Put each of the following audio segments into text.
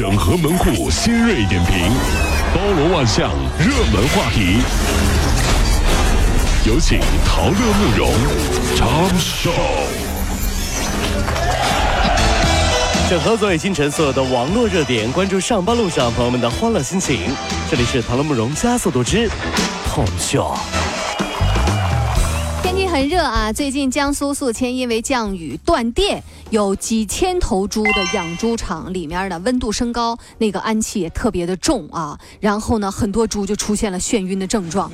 整合门户新锐点评，包罗万象，热门话题。有请陶乐慕容长寿。整合昨夜今晨所有的网络热点，关注上班路上朋友们的欢乐心情。这里是陶乐慕容加速度之 Tom Show。天气很热啊！最近江苏宿迁因为降雨断电，有几千头猪的养猪场里面的温度升高，那个氨气也特别的重啊。然后呢，很多猪就出现了眩晕的症状，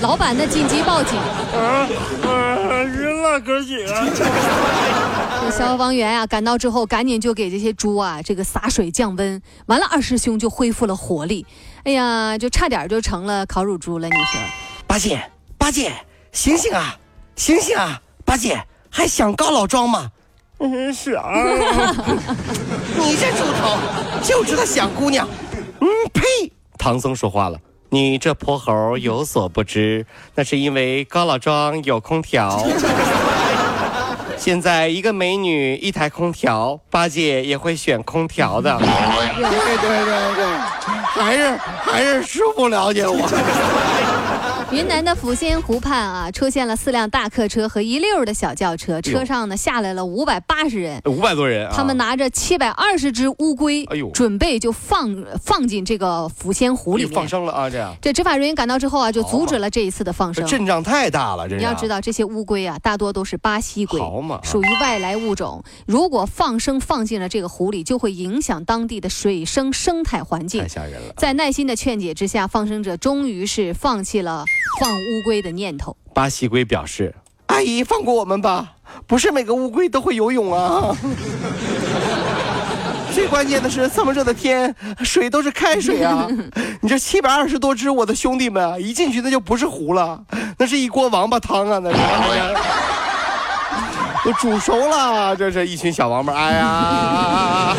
老板呢紧急报警，啊啊！晕了，哥几个！消防员啊赶到之后，赶紧就给这些猪啊这个洒水降温，完了二师兄就恢复了活力。哎呀，就差点就成了烤乳猪了，你说？八戒，八戒，醒醒啊！醒醒啊，八戒，还想告老庄吗？嗯，是啊。你这猪头，就知道想姑娘。嗯，呸！唐僧说话了，你这泼猴有所不知，那是因为高老庄有空调。现在一个美女一台空调，八戒也会选空调的。对对对对，还是还是师傅了解我。云南的抚仙湖畔啊，出现了四辆大客车和一溜的小轿车，车上呢下来了五百八十人，五百多人，他们拿着七百二十只乌龟，哎呦，准备就放放进这个抚仙湖里面放生了啊！这样，这执法人员赶到之后啊，就阻止了这一次的放生。阵仗太大了，这你要知道，这些乌龟啊，大多都是巴西龟，好嘛，属于外来物种。如果放生放进了这个湖里，就会影响当地的水生生态环境，太吓人了。在耐心的劝解之下，放生者终于是放弃了放乌龟。的念头，巴西龟表示：“阿姨，放过我们吧，不是每个乌龟都会游泳啊。最关键的是，这么热的天，水都是开水啊。你这七百二十多只我的兄弟们，一进去那就不是湖了，那是一锅王八汤啊！那是 都煮熟了，这是一群小王八。哎呀！”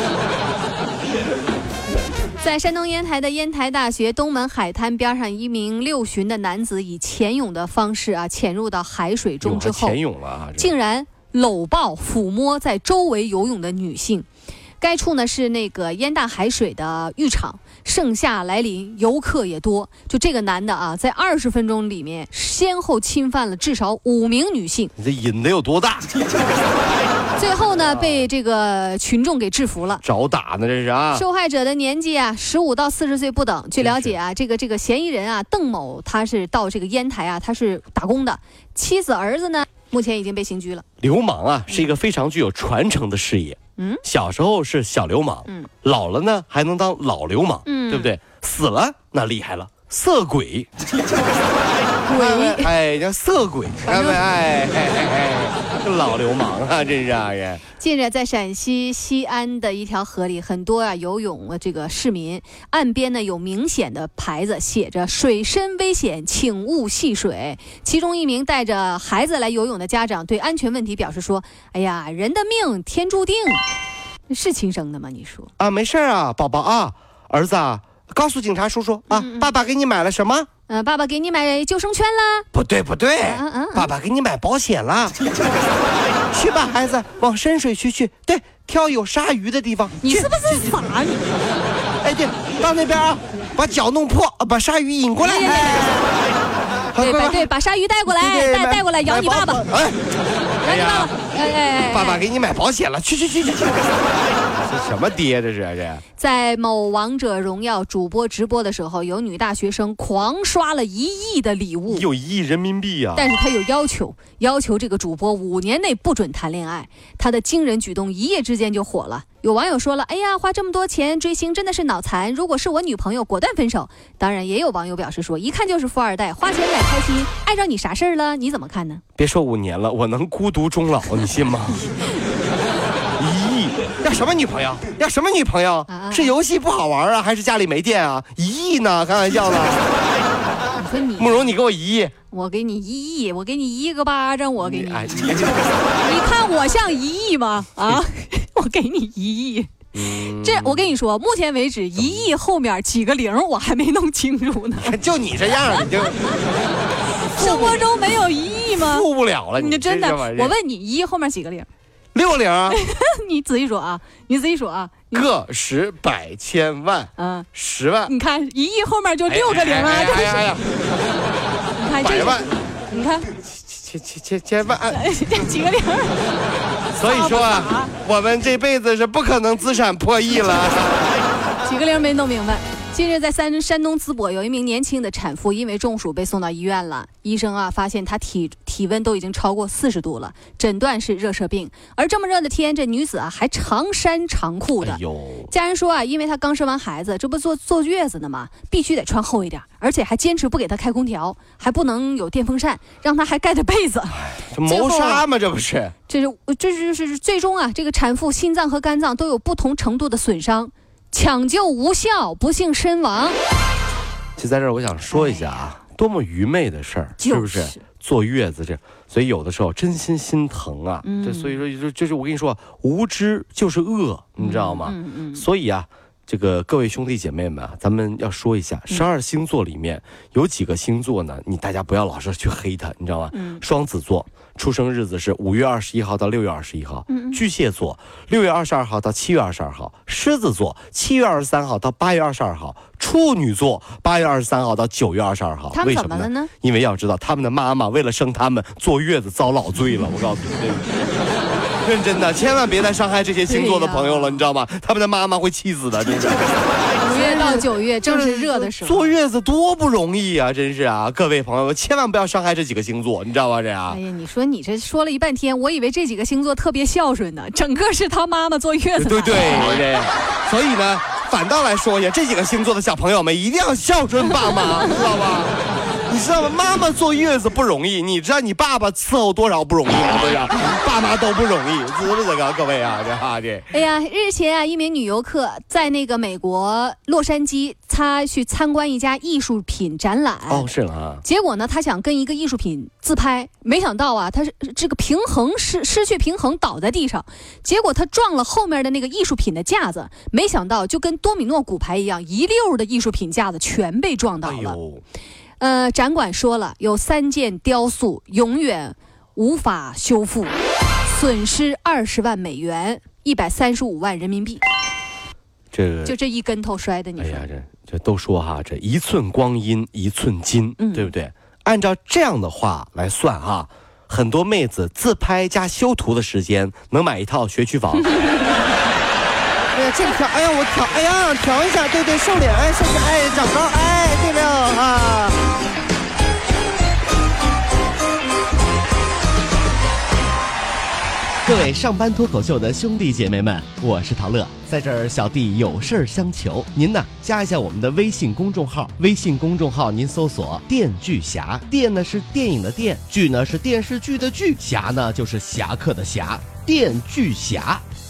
在山东烟台的烟台大学东门海滩边上，一名六旬的男子以潜泳的方式啊潜入到海水中之后，潜泳了，竟然搂抱、抚摸在周围游泳的女性。该处呢是那个烟大海水的浴场，盛夏来临，游客也多。就这个男的啊，在二十分钟里面，先后侵犯了至少五名女性。你这瘾得有多大？最后呢，被这个群众给制服了。找打呢，这是啊。受害者的年纪啊，十五到四十岁不等。据了解啊，这个这个嫌疑人啊，邓某，他是到这个烟台啊，他是打工的。妻子儿子呢，目前已经被刑拘了。流氓啊，是一个非常具有传承的事业。嗯，小时候是小流氓，嗯，老了呢还能当老流氓，嗯，对不对？死了那厉害了，色鬼。鬼，哎，叫色鬼，哎哎哎，老流氓啊，真是啊人。近日，在陕西西安的一条河里，很多啊游泳的这个市民，岸边呢有明显的牌子，写着“水深危险，请勿戏水”。其中一名带着孩子来游泳的家长对安全问题表示说：“哎呀，人的命天注定，是亲生的吗？你说啊，没事啊，宝宝啊，儿子啊，告诉警察叔叔啊，爸爸给你买了什么？”嗯，爸爸给你买救生圈啦？不对不对，爸爸给你买保险啦。去吧，孩子，往深水区去。对，挑有鲨鱼的地方。你是不是傻？你？哎，对，到那边啊，把脚弄破，把鲨鱼引过来。对对对，把鲨鱼带过来，带带过来咬你爸爸。哎，咬你爸爸。哎哎哎，爸爸给你买保险了，去去去去去。这什么爹这是这？在某王者荣耀主播直播的时候，有女大学生狂刷了一亿的礼物，有一亿人民币呀！但是她有要求，要求这个主播五年内不准谈恋爱。她的惊人举动一夜之间就火了。有网友说了：“哎呀，花这么多钱追星真的是脑残！如果是我女朋友，果断分手。”当然，也有网友表示说：“一看就是富二代，花钱买开心，碍着你啥事儿了？你怎么看呢？”别说五年了，我能孤独终老，你信吗？要什么女朋友？要什么女朋友？是游戏不好玩啊，还是家里没电啊？一亿呢？开玩笑呢？慕容，你给我一亿，我给你一亿，我给你一个巴掌，我给你。你看我像一亿吗？啊？我给你一亿，这我跟你说，目前为止一亿后面几个零我还没弄清楚呢。就你这样，你就生活中没有一亿吗？付不了了，你真的。我问你，一亿后面几个零？六零，你仔细数啊，你仔细数啊，个十百千万嗯，十万，你看一亿后面就六个零啊，哎你看百万，你看。千千千千万，这几个零，所以说啊，我们这辈子是不可能资产破亿了。几个零没弄明白。近日，在山山东淄博，有一名年轻的产妇因为中暑被送到医院了。医生啊，发现她体体温都已经超过四十度了，诊断是热射病。而这么热的天，这女子啊还长衫长裤的。哎，家人说啊，因为她刚生完孩子，这不坐坐月子呢吗？必须得穿厚一点，而且还坚持不给她开空调，还不能有电风扇，让她还盖着被子。这谋杀吗？这不是？这是这是就是最终啊，这个产妇心脏和肝脏都有不同程度的损伤，抢救无效，不幸身亡。就在这儿，我想说一下啊，多么愚昧的事儿，是不是就是？坐月子这，所以有的时候真心心疼啊。嗯这所以说就就是我跟你说，无知就是恶，你知道吗？嗯嗯，所以啊，这个各位兄弟姐妹们啊，咱们要说一下，嗯十二星座里面有几个星座呢？你大家不要老是去黑它，你知道吗？嗯双子座出生日子是五月二十一号到六月二十一号，嗯巨蟹座六月二十二号到七月二十二号，狮子座七月二十三号到八月二十二号，处女座八月二十三号到九月二十二号。为什么呢？因为要知道，他们的妈妈为了生他们坐月子遭老罪了。我告诉你，这 个认真的，千万别再伤害这些星座的朋友了，你知道吗？他们的妈妈会气死的，真是。到九月正是热的时候。坐月子多不容易啊，真是啊！各位朋友们，千万不要伤害这几个星座，你知道吧？这样哎，呀，你说你这说了一半天，我以为这几个星座特别孝顺呢，整个是他妈妈坐月子。对对对，所以呢，反倒来说呀，这几个星座的小朋友们一定要孝顺爸妈，知道吧？你知道吗？妈妈坐月子不容易，你知道你爸爸伺候多少不容易吗？对呀，爸妈都不容易，知不知道各位啊？这哈这。哎呀，日前啊，一名女游客在那个美国洛杉矶，她去参观一家艺术品展览。哦，是了啊。结果呢，她想跟一个艺术品自拍，没想到啊，她是这个平衡失失去平衡倒在地上，结果她撞了后面的那个艺术品的架子，没想到就跟多米诺骨牌一样，一溜的艺术品架子全被撞倒了。哎呦，呃，展馆说了，有三件雕塑永远无法修复，损失二十万美元，一百三十五万人民币。这个就这一跟头摔的，你说？哎呀，这这都说哈，这一寸光阴一寸金，嗯对不对？按照这样的话来算哈，很多妹子自拍加修图的时间能买一套学区房。哎呀，这个调，哎呀，我调，哎呀，调一下，对对，瘦脸，哎，瘦脸，哎，长高，哎，对了啊。各位上班脱口秀的兄弟姐妹们，我是陶乐，在这儿小弟有事儿相求，您呢加一下我们的微信公众号，微信公众号您搜索“电锯侠”，电呢是电影的电，剧呢是电视剧的剧，侠呢就是侠客的侠，电锯侠。